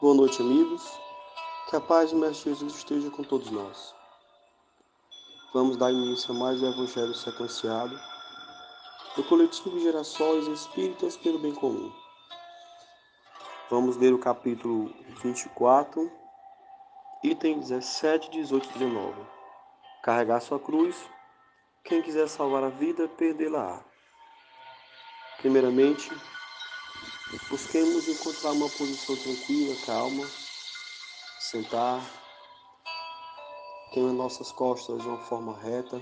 Boa noite, amigos. Que a paz de Mestre Jesus esteja com todos nós. Vamos dar início a mais um Evangelho sequenciado do coletivo Gerações Espíritas pelo Bem Comum. Vamos ler o capítulo 24, item 17, 18 e 19. Carregar sua cruz. Quem quiser salvar a vida, perdê-la-á. Primeiramente, busquemos encontrar uma posição tranquila, calma, sentar, as nossas costas de uma forma reta,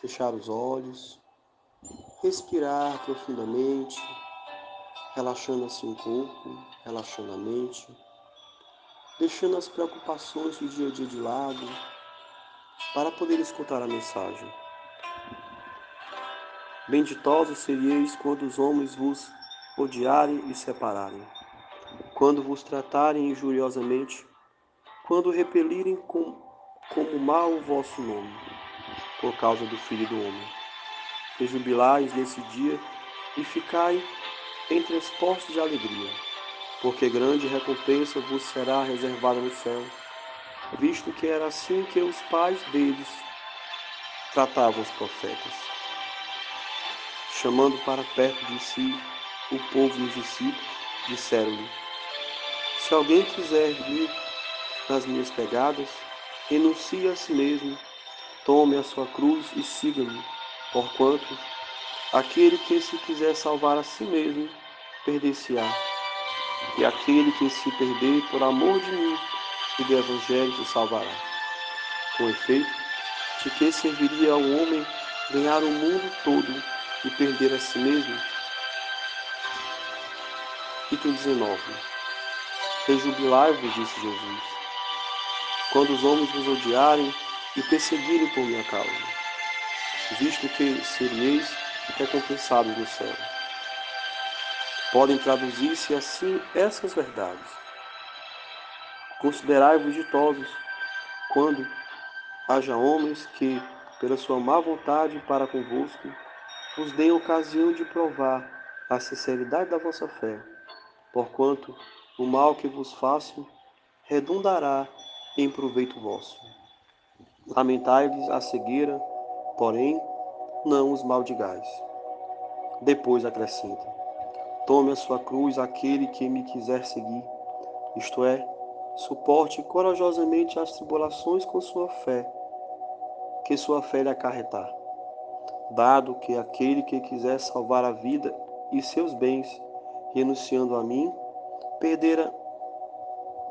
fechar os olhos, respirar profundamente, relaxando assim o corpo, relaxando a mente, deixando as preocupações do dia a dia de lado, para poder escutar a mensagem. Benditosos serieis quando os homens vos odiarem e separarem, quando vos tratarem injuriosamente, quando repelirem com, como mal o vosso nome, por causa do Filho do Homem. E nesse dia e ficai entre postes de alegria, porque grande recompensa vos será reservada no céu, visto que era assim que os pais deles tratavam os profetas chamando para perto de si o povo e os discípulos, disseram-lhe: Se alguém quiser vir nas minhas pegadas, renuncie a si mesmo, tome a sua cruz e siga-me, porquanto aquele que se quiser salvar a si mesmo, perder-se-á. E aquele que se perder por amor de mim e do Evangelho se salvará. Com efeito, de que serviria ao homem ganhar o mundo todo e perder a si mesmo? Item 19. Rejubilai-vos, disse Jesus, quando os homens vos odiarem e perseguirem por minha causa, visto que serieis recompensados no céu. Podem traduzir-se assim essas verdades. Considerai-vos ditosos quando haja homens que, pela sua má vontade para convosco, vos dê ocasião de provar a sinceridade da vossa fé, porquanto o mal que vos faço redundará em proveito vosso. Lamentai-vos a cegueira, porém não os maldigais. Depois acrescenta: Tome a sua cruz aquele que me quiser seguir, isto é, suporte corajosamente as tribulações com sua fé, que sua fé lhe acarretar dado que aquele que quiser salvar a vida e seus bens, renunciando a mim, perderá,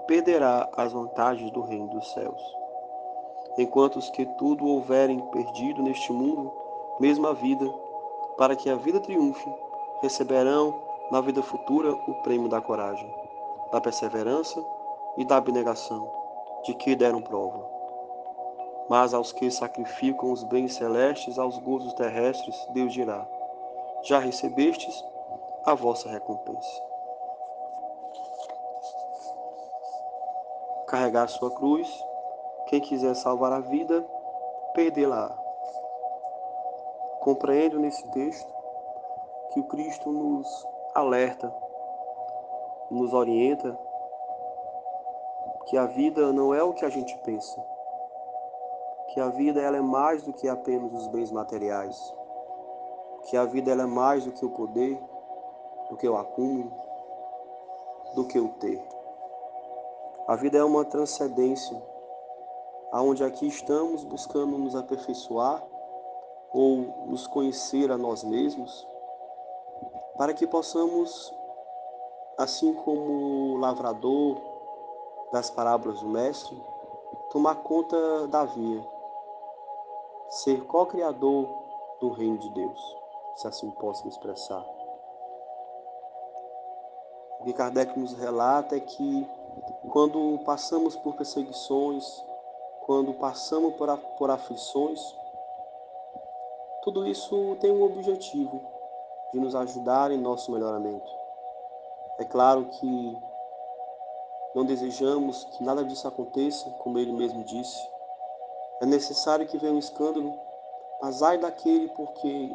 perderá as vantagens do reino dos céus. Enquanto os que tudo houverem perdido neste mundo, mesma vida, para que a vida triunfe, receberão na vida futura o prêmio da coragem, da perseverança e da abnegação, de que deram prova. Mas aos que sacrificam os bens celestes aos gozos terrestres, Deus dirá: Já recebestes a vossa recompensa. Carregar sua cruz, quem quiser salvar a vida, perdê-la. Compreendo nesse texto que o Cristo nos alerta, nos orienta que a vida não é o que a gente pensa que a vida ela é mais do que apenas os bens materiais, que a vida ela é mais do que o poder, do que o acúmulo, do que o ter. A vida é uma transcendência, aonde aqui estamos buscando nos aperfeiçoar ou nos conhecer a nós mesmos, para que possamos, assim como o lavrador das parábolas do mestre, tomar conta da via ser co-criador do reino de Deus, se assim posso me expressar. O que Kardec nos relata é que quando passamos por perseguições, quando passamos por, por aflições, tudo isso tem um objetivo de nos ajudar em nosso melhoramento. É claro que não desejamos que nada disso aconteça, como ele mesmo disse, é necessário que venha um escândalo, mas ai daquele porque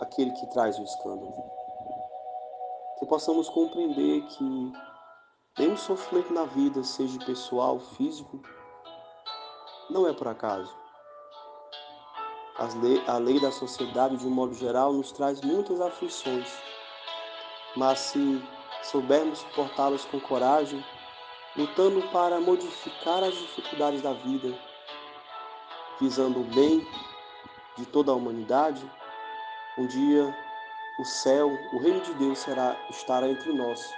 aquele que traz o escândalo. Que possamos compreender que Nenhum sofrimento na vida, seja pessoal, físico, não é por acaso. A lei da sociedade, de um modo geral, nos traz muitas aflições, mas se soubermos suportá-las com coragem, lutando para modificar as dificuldades da vida, visando o bem de toda a humanidade, um dia o céu, o reino de Deus será estará entre nós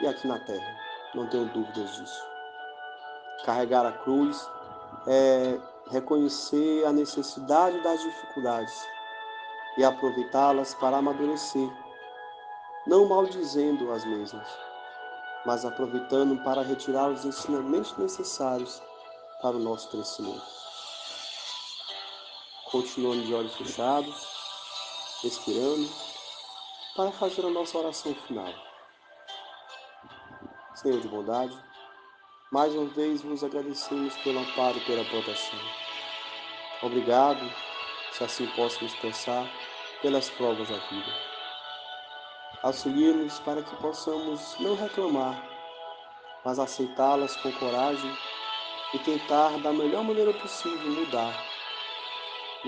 e aqui na terra. Não tenho dúvidas disso. Carregar a cruz é reconhecer a necessidade das dificuldades e aproveitá-las para amadurecer, não maldizendo as mesmas, mas aproveitando para retirar os ensinamentos necessários para o nosso crescimento. Continuando de olhos fechados, respirando, para fazer a nossa oração final. Senhor de bondade, mais uma vez vos agradecemos pelo amparo e pela proteção. Obrigado, se assim posso me expressar, pelas provas da vida. Auxilie-nos para que possamos não reclamar, mas aceitá-las com coragem e tentar da melhor maneira possível mudar.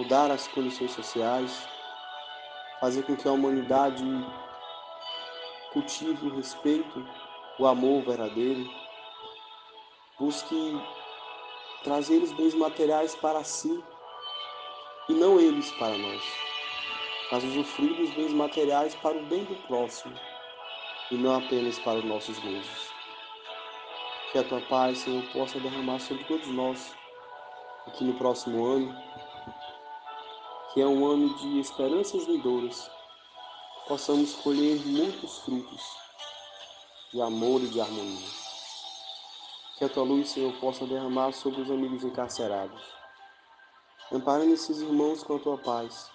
Mudar as condições sociais, fazer com que a humanidade cultive o respeito, o amor verdadeiro, busque trazer os bens materiais para si e não eles para nós, mas usufruir dos bens materiais para o bem do próximo e não apenas para os nossos gozos. Que a tua paz, Senhor, possa derramar sobre todos nós aqui no próximo ano, que é um ano de esperanças vindouras, possamos colher muitos frutos de amor e de harmonia. Que a tua luz, Senhor, possa derramar sobre os amigos encarcerados. Amparando esses irmãos com a tua paz,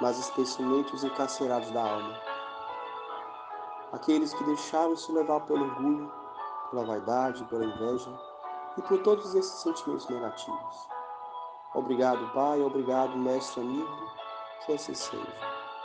mas especialmente os encarcerados da alma. Aqueles que deixaram se levar pelo orgulho, pela vaidade, pela inveja e por todos esses sentimentos negativos. Obrigado, Pai, obrigado, Mestre amigo, que assim seja.